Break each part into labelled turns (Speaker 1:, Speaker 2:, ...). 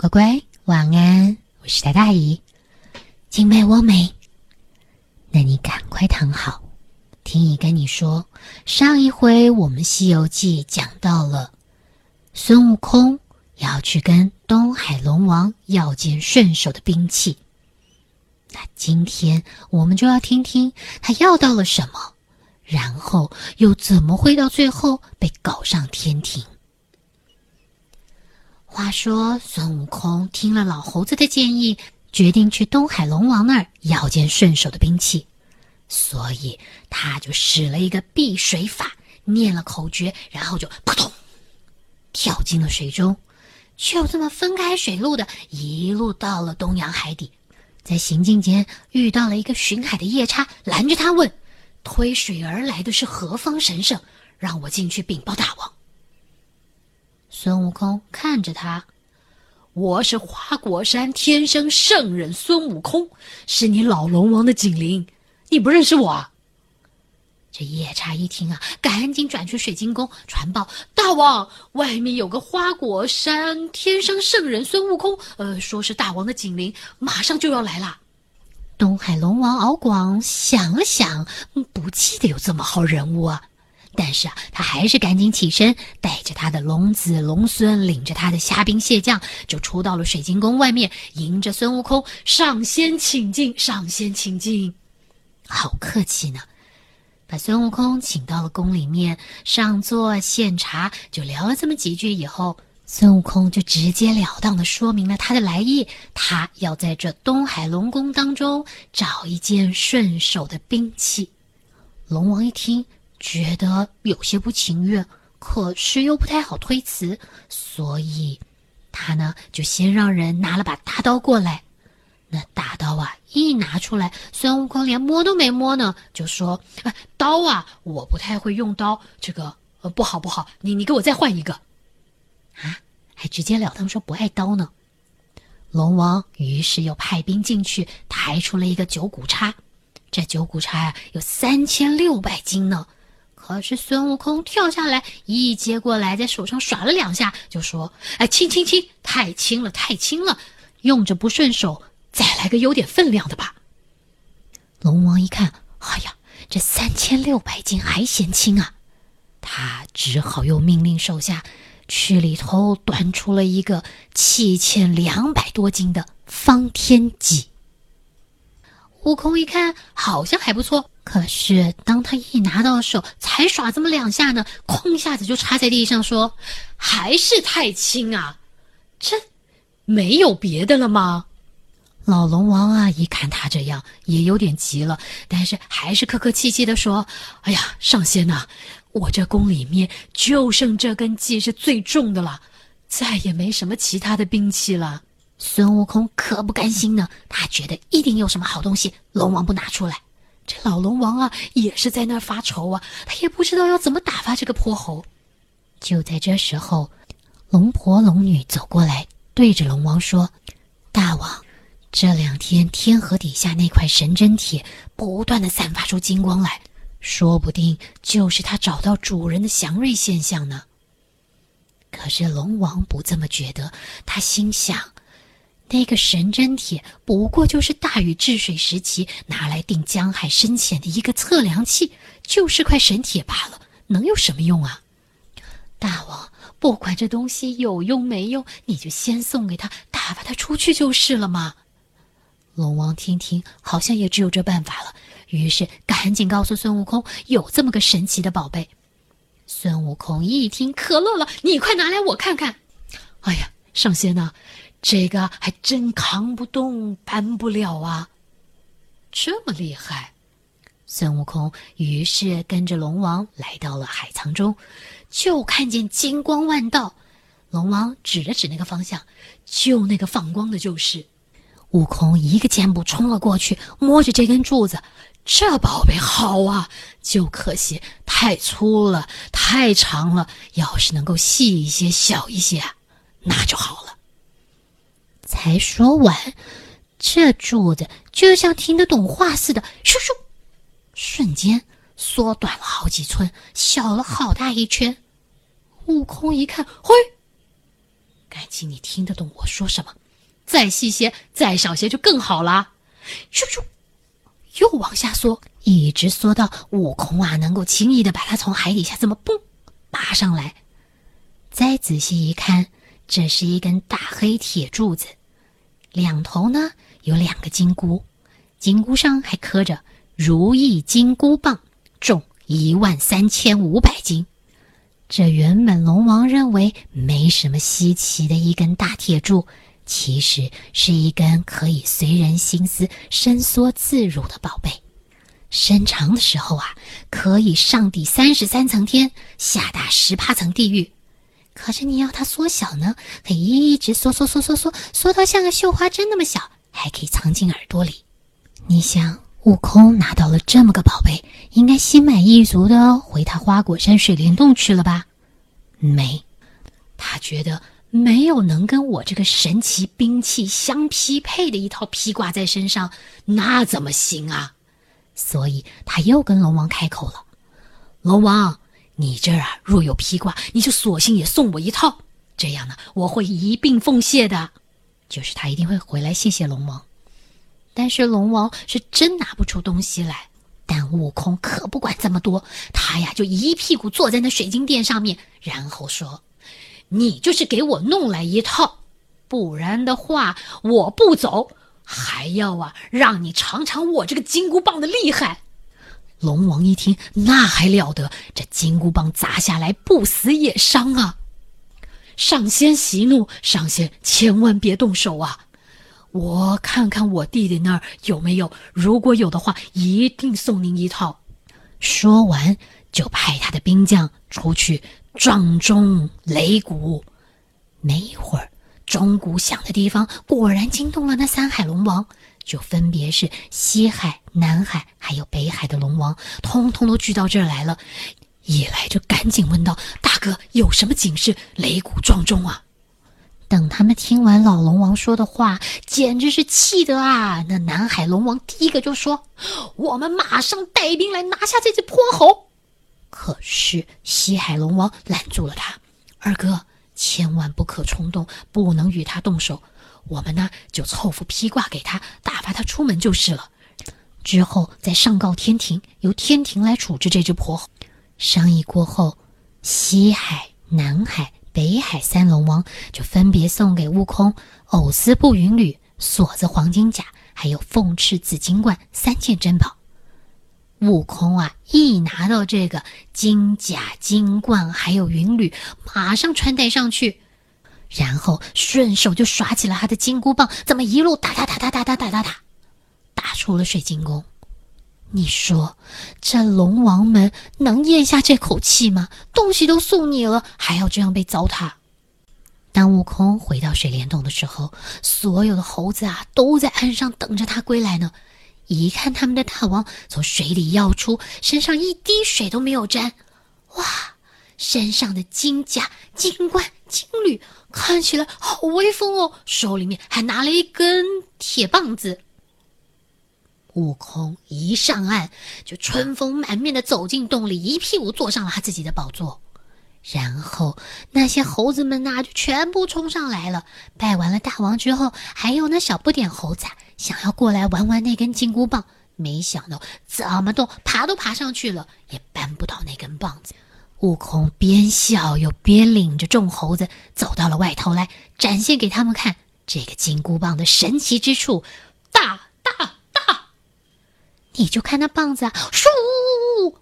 Speaker 1: 乖乖，晚安！我是大大姨，精美我美。那你赶快躺好，听姨跟你说，上一回我们《西游记》讲到了孙悟空要去跟东海龙王要件顺手的兵器。那今天我们就要听听他要到了什么，然后又怎么会到最后被搞上天庭。话说，孙悟空听了老猴子的建议，决定去东海龙王那儿要件顺手的兵器，所以他就使了一个避水法，念了口诀，然后就扑通跳进了水中，就这么分开水路的，一路到了东洋海底。在行进间遇到了一个巡海的夜叉，拦着他问：“推水而来的是何方神圣？让我进去禀报大王。”孙悟空看着他，我是花果山天生圣人孙悟空，是你老龙王的紧邻，你不认识我？这夜叉一听啊，赶紧转去水晶宫传报大王，外面有个花果山天生圣人孙悟空，呃，说是大王的紧邻，马上就要来了。东海龙王敖广想了想，不记得有这么好人物啊。但是啊，他还是赶紧起身，带着他的龙子龙孙，领着他的虾兵蟹将，就出到了水晶宫外面，迎着孙悟空上仙请进，上仙请进，好客气呢。把孙悟空请到了宫里面，上座献茶，就聊了这么几句以后，孙悟空就直截了当的说明了他的来意，他要在这东海龙宫当中找一件顺手的兵器。龙王一听。觉得有些不情愿，可是又不太好推辞，所以，他呢就先让人拿了把大刀过来。那大刀啊一拿出来，孙悟空连摸都没摸呢，就说：“哎，刀啊，我不太会用刀，这个呃不好不好，你你给我再换一个。”啊，还直截了当说不爱刀呢。龙王于是又派兵进去，抬出了一个九股叉，这九股叉呀有三千六百斤呢。可是孙悟空跳下来，一接过来，在手上耍了两下，就说：“哎，轻轻轻，太轻了，太轻了，用着不顺手，再来个有点分量的吧。”龙王一看，哎呀，这三千六百斤还嫌轻啊！他只好又命令手下去里头端出了一个七千两百多斤的方天戟。悟空一看，好像还不错。可是当他一拿到手，才耍这么两下呢，哐一下子就插在地上，说：“还是太轻啊！这没有别的了吗？”老龙王啊，一看他这样，也有点急了，但是还是客客气气的说：“哎呀，上仙呐，我这宫里面就剩这根戟是最重的了，再也没什么其他的兵器了。”孙悟空可不甘心呢，他觉得一定有什么好东西，龙王不拿出来。这老龙王啊，也是在那儿发愁啊，他也不知道要怎么打发这个泼猴。就在这时候，龙婆龙女走过来，对着龙王说：“大王，这两天天河底下那块神针铁不断的散发出金光来，说不定就是他找到主人的祥瑞现象呢。”可是龙王不这么觉得，他心想。那个神针铁不过就是大禹治水时期拿来定江海深浅的一个测量器，就是块神铁罢了，能有什么用啊？大王，不管这东西有用没用，你就先送给他，打发他出去就是了嘛。龙王听听，好像也只有这办法了，于是赶紧告诉孙悟空有这么个神奇的宝贝。孙悟空一听可乐了，你快拿来我看看。哎呀，上仙呐！这个还真扛不动，搬不了啊！这么厉害，孙悟空于是跟着龙王来到了海藏中，就看见金光万道。龙王指了指那个方向，就那个放光的，就是。悟空一个箭步冲了过去，摸着这根柱子，这宝贝好啊，就可惜太粗了，太长了。要是能够细一些、小一些，那就好了。才说完，这柱子就像听得懂话似的，咻咻，瞬间缩短了好几寸，小了好大一圈。悟空一看，嘿，感情你听得懂我说什么？再细些，再少些就更好了。咻咻，又往下缩，一直缩到悟空啊能够轻易的把它从海底下这么嘣拔上来。再仔细一看，这是一根大黑铁柱子，两头呢有两个金箍，金箍上还刻着“如意金箍棒”，重一万三千五百斤。这原本龙王认为没什么稀奇的一根大铁柱，其实是一根可以随人心思伸缩自如的宝贝。伸长的时候啊，可以上抵三十三层天，下达十八层地狱。可是你要它缩小呢，可以一直缩缩缩缩缩，缩到像个绣花针那么小，还可以藏进耳朵里。你想，悟空拿到了这么个宝贝，应该心满意足的回他花果山水帘洞去了吧？没，他觉得没有能跟我这个神奇兵器相匹配的一套披挂在身上，那怎么行啊？所以他又跟龙王开口了：“龙王。”你这儿啊，若有披挂，你就索性也送我一套，这样呢，我会一并奉谢的。就是他一定会回来谢谢龙王。但是龙王是真拿不出东西来，但悟空可不管这么多，他呀就一屁股坐在那水晶殿上面，然后说：“你就是给我弄来一套，不然的话我不走，还要啊让你尝尝我这个金箍棒的厉害。”龙王一听，那还了得！这金箍棒砸下来，不死也伤啊！上仙息怒，上仙千万别动手啊！我看看我弟弟那儿有没有，如果有的话，一定送您一套。说完，就派他的兵将出去撞钟擂鼓。没一会儿，钟鼓响的地方果然惊动了那三海龙王。就分别是西海、南海还有北海的龙王，通通都聚到这儿来了。一来就赶紧问道：“大哥，有什么警示？擂鼓撞钟啊！”等他们听完老龙王说的话，简直是气得啊！那南海龙王第一个就说：“我们马上带兵来拿下这只泼猴。”可是西海龙王拦住了他：“二哥，千万不可冲动，不能与他动手。”我们呢，就凑副披挂给他，打发他出门就是了。之后再上告天庭，由天庭来处置这只泼猴。商议过后，西海、南海、北海三龙王就分别送给悟空藕丝布云履、锁子黄金甲，还有凤翅紫金冠三件珍宝。悟空啊，一拿到这个金甲、金冠还有云履，马上穿戴上去。然后顺手就耍起了他的金箍棒，怎么一路打打打打打打打打打，打出了水晶宫。你说这龙王们能咽下这口气吗？东西都送你了，还要这样被糟蹋？当悟空回到水帘洞的时候，所有的猴子啊都在岸上等着他归来呢。一看他们的大王从水里跃出，身上一滴水都没有沾，哇！身上的金甲、金冠、金缕看起来好威风哦，手里面还拿了一根铁棒子。悟空一上岸，就春风满面的走进洞里，一屁股坐上了他自己的宝座。然后那些猴子们呐，就全部冲上来了。拜完了大王之后，还有那小不点猴子想要过来玩玩那根金箍棒，没想到怎么都爬都爬上去了，也搬不到那根棒子。悟空边笑又边领着众猴子走到了外头来，展现给他们看这个金箍棒的神奇之处，大大大！你就看那棒子啊，嗖，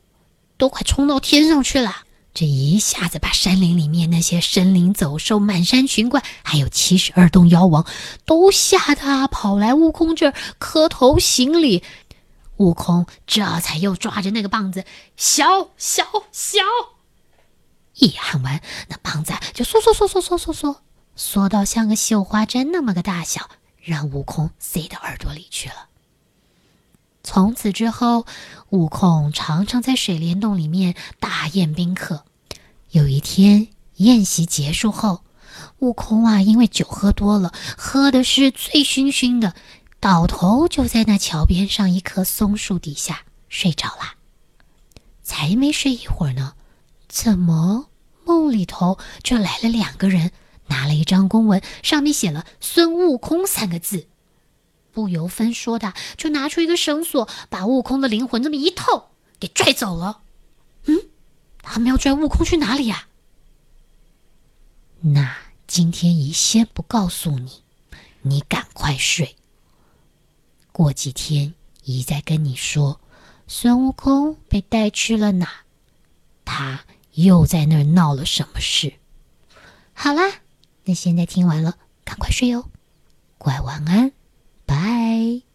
Speaker 1: 都快冲到天上去了。这一下子把山林里面那些神灵走兽、满山群怪，还有七十二洞妖王，都吓得跑来悟空这儿磕头行礼。悟空这才又抓着那个棒子，小小小。一喊完，那棒子就缩缩缩缩缩缩缩，缩到像个绣花针那么个大小，让悟空塞到耳朵里去了。从此之后，悟空常常在水帘洞里面大宴宾客。有一天宴席结束后，悟空啊，因为酒喝多了，喝的是醉醺醺的，倒头就在那桥边上一棵松树底下睡着了。才没睡一会儿呢。怎么梦里头就来了两个人，拿了一张公文，上面写了“孙悟空”三个字，不由分说的就拿出一个绳索，把悟空的灵魂这么一套给拽走了。嗯，他们要拽悟空去哪里呀？那今天姨先不告诉你，你赶快睡。过几天姨再跟你说，孙悟空被带去了哪，他又在那儿闹了什么事。好啦。那现在听完了，赶快睡哦，乖晚安，拜。